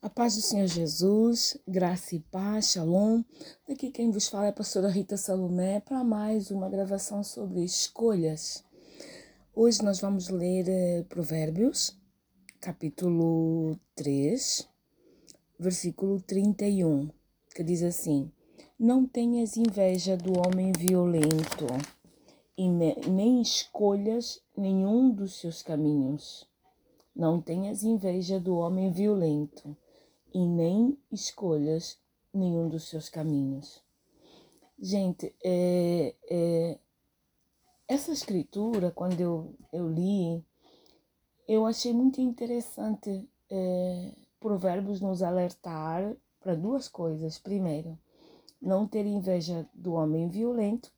A paz do Senhor Jesus, graça e paz, shalom. Daqui quem vos fala é a pastora Rita Salomé para mais uma gravação sobre escolhas. Hoje nós vamos ler eh, Provérbios, capítulo 3, versículo 31, que diz assim: Não tenhas inveja do homem violento e nem escolhas nenhum dos seus caminhos. Não tenhas inveja do homem violento e nem escolhas nenhum dos seus caminhos. Gente, é, é, essa escritura, quando eu, eu li, eu achei muito interessante é, Provérbios nos alertar para duas coisas. Primeiro, não ter inveja do homem violento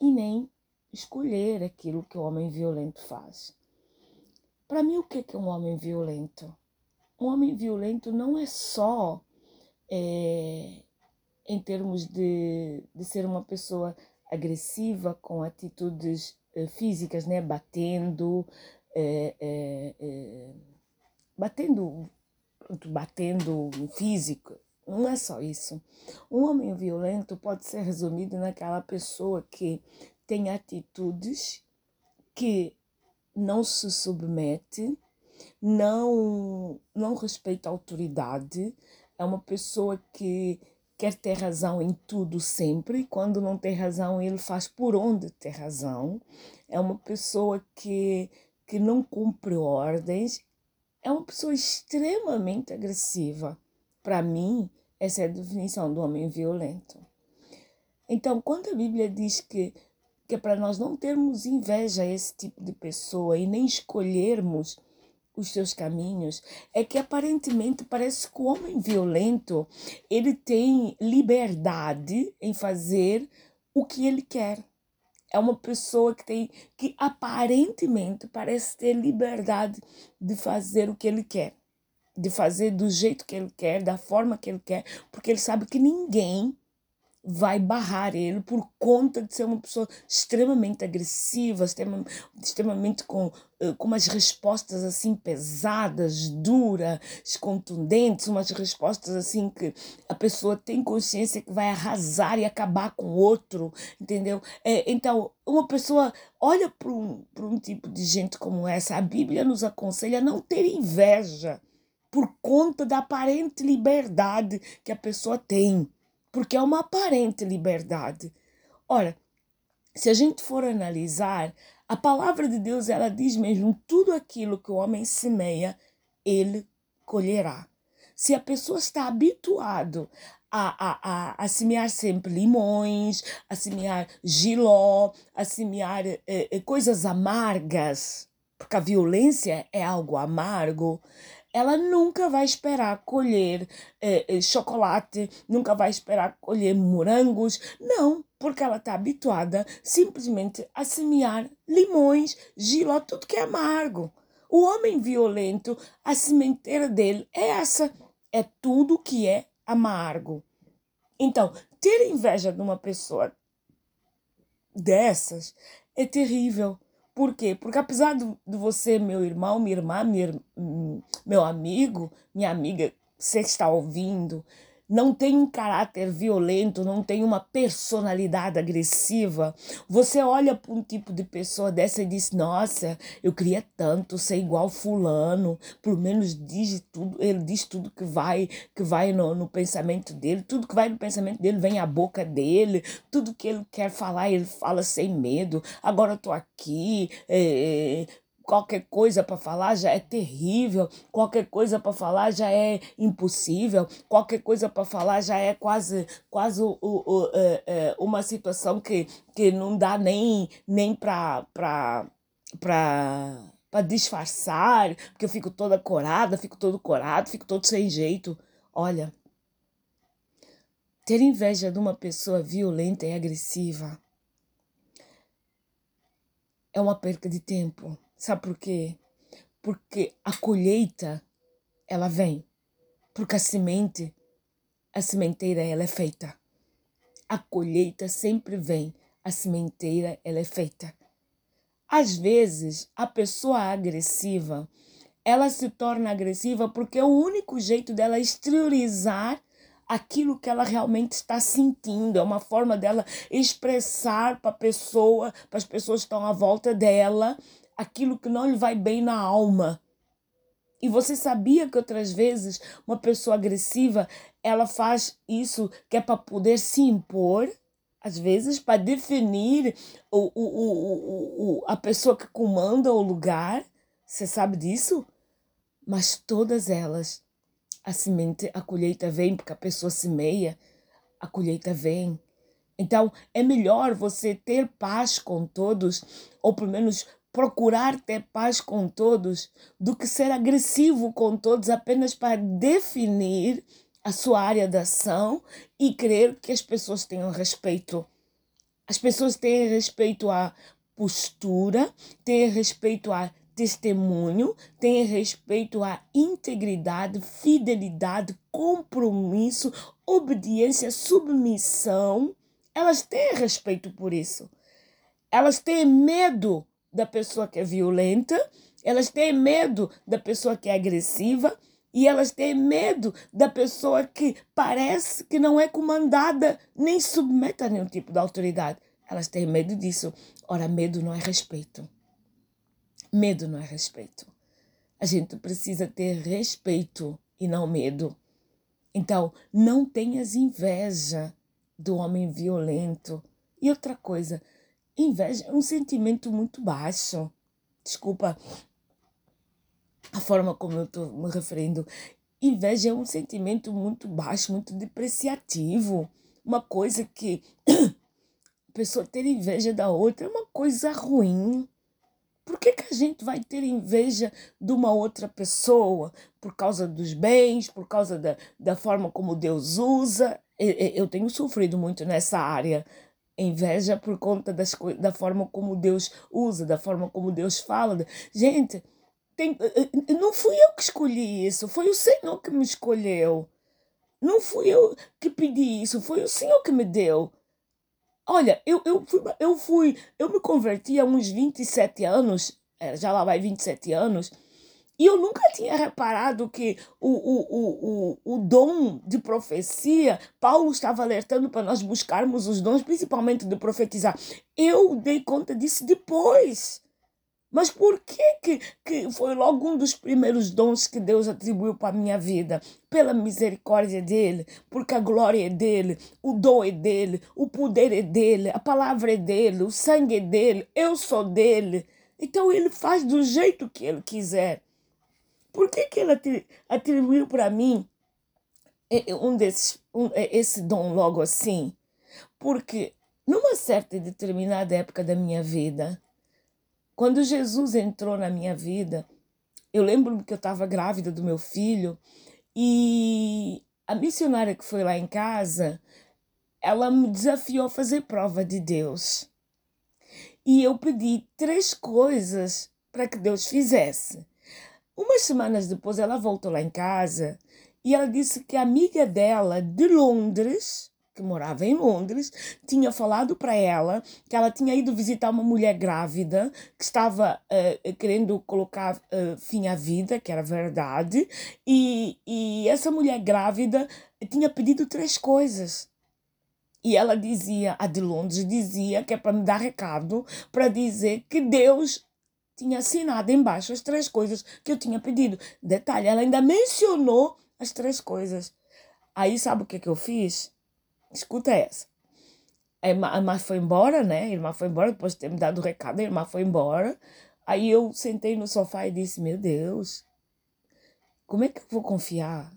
e nem escolher aquilo que o homem violento faz. Para mim, o que é um homem violento? Homem violento não é só é, em termos de, de ser uma pessoa agressiva com atitudes é, físicas, né? batendo, é, é batendo, batendo físico. Não é só isso. Um homem violento pode ser resumido naquela pessoa que tem atitudes que não se submete não, não respeita a autoridade, é uma pessoa que quer ter razão em tudo sempre, quando não tem razão, ele faz por onde ter razão. É uma pessoa que, que não cumpre ordens, é uma pessoa extremamente agressiva. Para mim, essa é a definição do homem violento. Então, quando a Bíblia diz que, que é para nós não termos inveja a esse tipo de pessoa e nem escolhermos os seus caminhos, é que aparentemente parece que o homem violento ele tem liberdade em fazer o que ele quer. É uma pessoa que tem que aparentemente parece ter liberdade de fazer o que ele quer, de fazer do jeito que ele quer, da forma que ele quer, porque ele sabe que ninguém vai barrar ele por conta de ser uma pessoa extremamente agressiva, extremamente com, eh, com umas respostas assim pesadas, duras, contundentes, umas respostas assim que a pessoa tem consciência que vai arrasar e acabar com o outro, entendeu? É, então, uma pessoa olha para um, um tipo de gente como essa, a Bíblia nos aconselha a não ter inveja por conta da aparente liberdade que a pessoa tem porque é uma aparente liberdade. Ora, se a gente for analisar, a palavra de Deus ela diz mesmo tudo aquilo que o homem semeia, ele colherá. Se a pessoa está habituado a, a, a, a semear sempre limões, a semear giló, a semear eh, eh, coisas amargas, porque a violência é algo amargo, ela nunca vai esperar colher eh, chocolate, nunca vai esperar colher morangos. Não, porque ela está habituada simplesmente a semear limões, giló, tudo que é amargo. O homem violento, a sementeira dele é essa, é tudo que é amargo. Então, ter inveja de uma pessoa dessas é terrível. Por quê? Porque apesar de, de você, meu irmão, minha irmã, minha, meu amigo, minha amiga, você está ouvindo, não tem um caráter violento, não tem uma personalidade agressiva, você olha para um tipo de pessoa dessa e diz: Nossa, eu queria tanto ser igual Fulano, pelo menos diz tudo, ele diz tudo que vai, que vai no, no pensamento dele, tudo que vai no pensamento dele vem à boca dele, tudo que ele quer falar, ele fala sem medo. Agora eu tô aqui, é, qualquer coisa para falar já é terrível, qualquer coisa para falar já é impossível, qualquer coisa para falar já é quase, quase o, o, o, é, é, uma situação que, que não dá nem, nem para para disfarçar, porque eu fico toda corada, fico todo corado, fico todo sem jeito. Olha, ter inveja de uma pessoa violenta e agressiva é uma perca de tempo Sabe por quê? Porque a colheita, ela vem. Porque a semente, a sementeira, ela é feita. A colheita sempre vem. A sementeira, ela é feita. Às vezes, a pessoa agressiva, ela se torna agressiva porque é o único jeito dela exteriorizar aquilo que ela realmente está sentindo, é uma forma dela expressar para a pessoa, para as pessoas que estão à volta dela, aquilo que não lhe vai bem na alma. E você sabia que outras vezes uma pessoa agressiva, ela faz isso que é para poder se impor? às vezes, para definir o, o, o, o, a pessoa que comanda o lugar. Você sabe disso? Mas todas elas, a semente, a colheita vem, porque a pessoa semeia, a colheita vem. Então, é melhor você ter paz com todos, ou pelo menos procurar ter paz com todos, do que ser agressivo com todos apenas para definir a sua área de ação e crer que as pessoas tenham respeito. As pessoas têm respeito à postura, têm respeito a testemunho, têm respeito à integridade, fidelidade, compromisso, obediência, submissão. Elas têm respeito por isso. Elas têm medo da pessoa que é violenta, elas têm medo da pessoa que é agressiva, e elas têm medo da pessoa que parece que não é comandada nem submete a nenhum tipo de autoridade. Elas têm medo disso. Ora, medo não é respeito. Medo não é respeito. A gente precisa ter respeito e não medo. Então, não tenhas inveja do homem violento. E outra coisa, inveja é um sentimento muito baixo. Desculpa, a forma como eu estou me referindo. Inveja é um sentimento muito baixo, muito depreciativo. Uma coisa que a pessoa ter inveja da outra é uma coisa ruim. Por que, que a gente vai ter inveja de uma outra pessoa? Por causa dos bens, por causa da, da forma como Deus usa? Eu tenho sofrido muito nessa área. Inveja por conta das, da forma como Deus usa, da forma como Deus fala. Gente, tem, eh, eh, não fui eu que escolhi isso, foi o Senhor que me escolheu. Não fui eu que pedi isso, foi o Senhor que me deu. Olha, eu, eu, fui, eu fui, eu me converti há uns 27 anos, eh, já lá vai 27 anos, e eu nunca tinha reparado que o, o, o, o, o dom de profecia, Paulo estava alertando para nós buscarmos os dons, principalmente de profetizar. Eu dei conta disso depois. Mas por que, que, que foi logo um dos primeiros dons que Deus atribuiu para a minha vida? Pela misericórdia dele, porque a glória é dele, o dom é dele, o poder é dele, a palavra é dele, o sangue é dele, eu sou dele. Então ele faz do jeito que ele quiser. Por que, que ele atribuiu para mim um desses, um, esse dom logo assim? Porque numa certa e determinada época da minha vida, quando Jesus entrou na minha vida, eu lembro que eu estava grávida do meu filho e a missionária que foi lá em casa, ela me desafiou a fazer prova de Deus. E eu pedi três coisas para que Deus fizesse. Umas semanas depois, ela voltou lá em casa e ela disse que a amiga dela de Londres que morava em Londres, tinha falado para ela que ela tinha ido visitar uma mulher grávida que estava uh, querendo colocar uh, fim à vida, que era verdade, e, e essa mulher grávida tinha pedido três coisas. E ela dizia, a de Londres dizia que é para me dar recado, para dizer que Deus tinha assinado embaixo as três coisas que eu tinha pedido. Detalhe, ela ainda mencionou as três coisas. Aí sabe o que, que eu fiz? Escuta essa. Irmã, a irmã foi embora, né? A irmã foi embora, depois de ter me dado o recado, a irmã foi embora. Aí eu sentei no sofá e disse: Meu Deus, como é que eu vou confiar?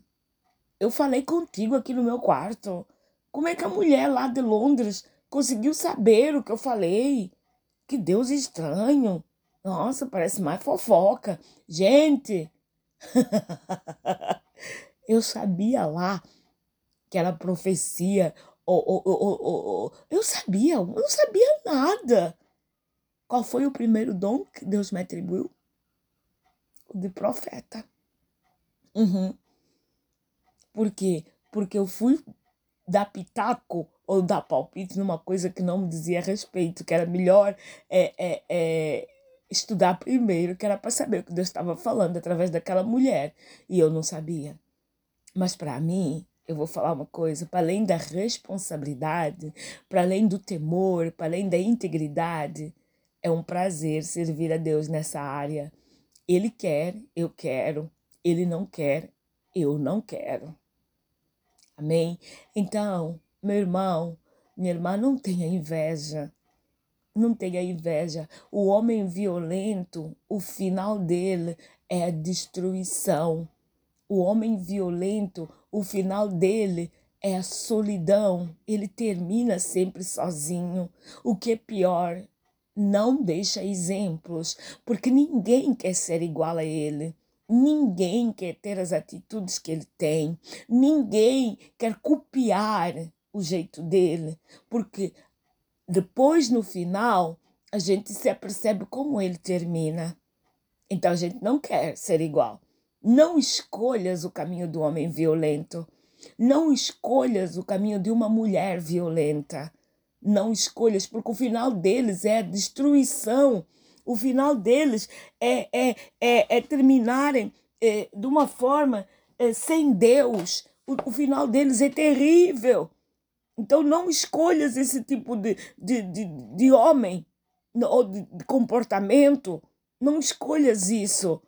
Eu falei contigo aqui no meu quarto. Como é que a mulher lá de Londres conseguiu saber o que eu falei? Que Deus estranho. Nossa, parece mais fofoca. Gente, eu sabia lá que era profecia. Eu sabia, eu não sabia nada. Qual foi o primeiro dom que Deus me atribuiu? O de profeta. Uhum. Por quê? Porque eu fui dar pitaco ou dar palpite numa coisa que não me dizia respeito, que era melhor é, é, é, estudar primeiro, que era para saber o que Deus estava falando através daquela mulher. E eu não sabia. Mas para mim, eu vou falar uma coisa: para além da responsabilidade, para além do temor, para além da integridade, é um prazer servir a Deus nessa área. Ele quer, eu quero. Ele não quer, eu não quero. Amém? Então, meu irmão, minha irmã, não tenha inveja. Não tenha inveja. O homem violento, o final dele é a destruição. O homem violento, o final dele é a solidão. Ele termina sempre sozinho. O que é pior, não deixa exemplos, porque ninguém quer ser igual a ele. Ninguém quer ter as atitudes que ele tem. Ninguém quer copiar o jeito dele, porque depois no final a gente se apercebe como ele termina. Então a gente não quer ser igual. Não escolhas o caminho do homem violento. Não escolhas o caminho de uma mulher violenta. Não escolhas, porque o final deles é destruição o final deles é, é, é, é terminarem é, de uma forma é, sem Deus. O, o final deles é terrível. Então não escolhas esse tipo de, de, de, de homem ou de, de comportamento. Não escolhas isso.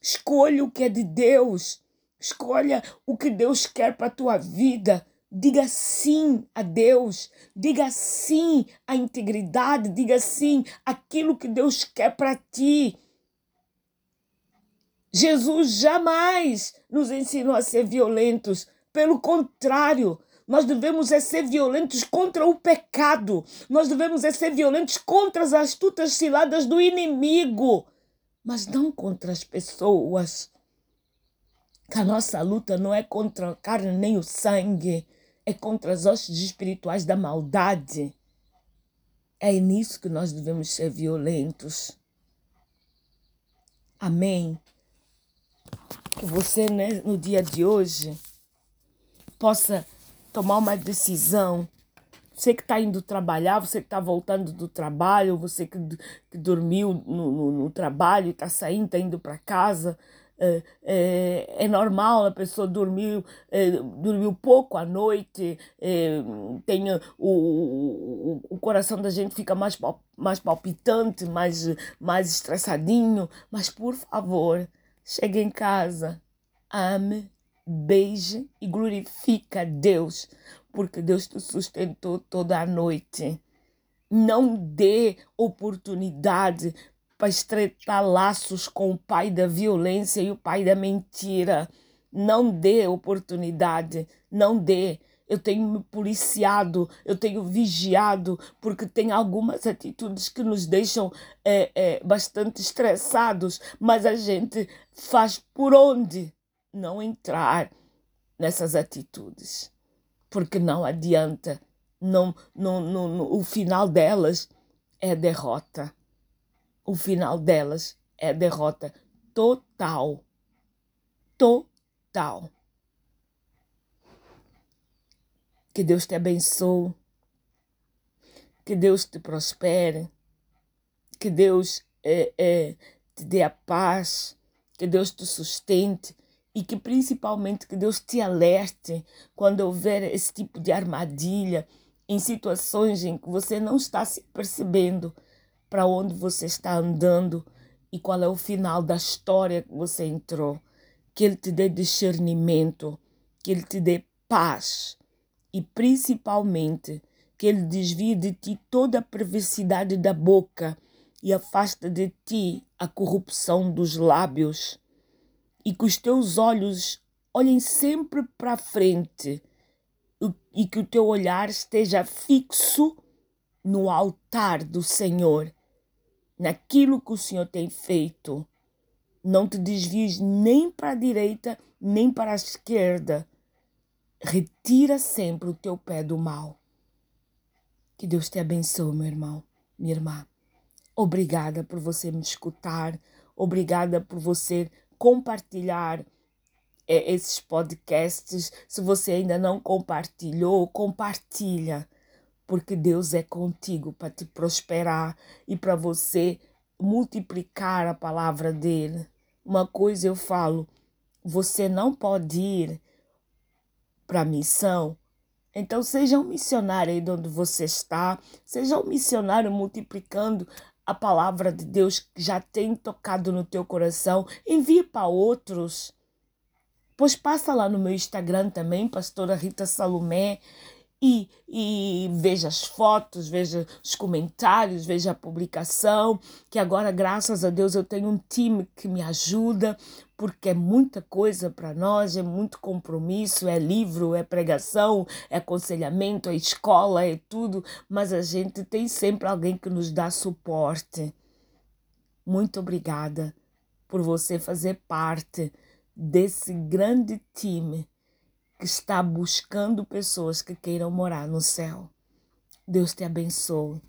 Escolha o que é de Deus. Escolha o que Deus quer para a tua vida. Diga sim a Deus, diga sim à integridade, diga sim aquilo que Deus quer para ti. Jesus jamais nos ensinou a ser violentos, pelo contrário, nós devemos é ser violentos contra o pecado. Nós devemos é ser violentos contra as astutas ciladas do inimigo, mas não contra as pessoas. Que a nossa luta não é contra a carne nem o sangue, é contra as hostes espirituais da maldade. É nisso que nós devemos ser violentos. Amém. Que você, né, no dia de hoje, possa tomar uma decisão. Você que está indo trabalhar, você que está voltando do trabalho, você que, que dormiu no, no, no trabalho está saindo, está indo para casa, é, é, é, normal a pessoa dormir, é, dormiu pouco à noite, é, tem o, o, o coração da gente fica mais, mais palpitante, mais, mais estressadinho, mas por favor, chegue em casa, ame, beije e glorifica a Deus, porque Deus te sustentou toda a noite. Não dê oportunidade para estreitar laços com o pai da violência e o pai da mentira. Não dê oportunidade, não dê. Eu tenho me policiado, eu tenho vigiado, porque tem algumas atitudes que nos deixam é, é, bastante estressados, mas a gente faz por onde não entrar nessas atitudes, porque não adianta, não, não, não, não o final delas é derrota o final delas é derrota total. Total. Que Deus te abençoe. Que Deus te prospere. Que Deus é, é, te dê a paz. Que Deus te sustente. E que principalmente que Deus te alerte quando houver esse tipo de armadilha em situações em que você não está se percebendo para onde você está andando e qual é o final da história que você entrou. Que Ele te dê discernimento, que Ele te dê paz e principalmente que Ele desvie de ti toda a perversidade da boca e afasta de ti a corrupção dos lábios e que os teus olhos olhem sempre para frente e que o teu olhar esteja fixo no altar do Senhor naquilo que o Senhor tem feito. Não te desvies nem para a direita, nem para a esquerda. Retira sempre o teu pé do mal. Que Deus te abençoe, meu irmão, minha irmã. Obrigada por você me escutar. Obrigada por você compartilhar é, esses podcasts. Se você ainda não compartilhou, compartilha porque Deus é contigo para te prosperar e para você multiplicar a palavra dele. Uma coisa eu falo, você não pode ir para a missão. Então, seja um missionário aí onde você está, seja um missionário multiplicando a palavra de Deus já tem tocado no teu coração, envie para outros. Pois passa lá no meu Instagram também, pastora Rita Salomé, e, e veja as fotos, veja os comentários, veja a publicação, que agora, graças a Deus, eu tenho um time que me ajuda, porque é muita coisa para nós, é muito compromisso, é livro, é pregação, é aconselhamento, é escola, é tudo, mas a gente tem sempre alguém que nos dá suporte. Muito obrigada por você fazer parte desse grande time que está buscando pessoas que queiram morar no céu. Deus te abençoe.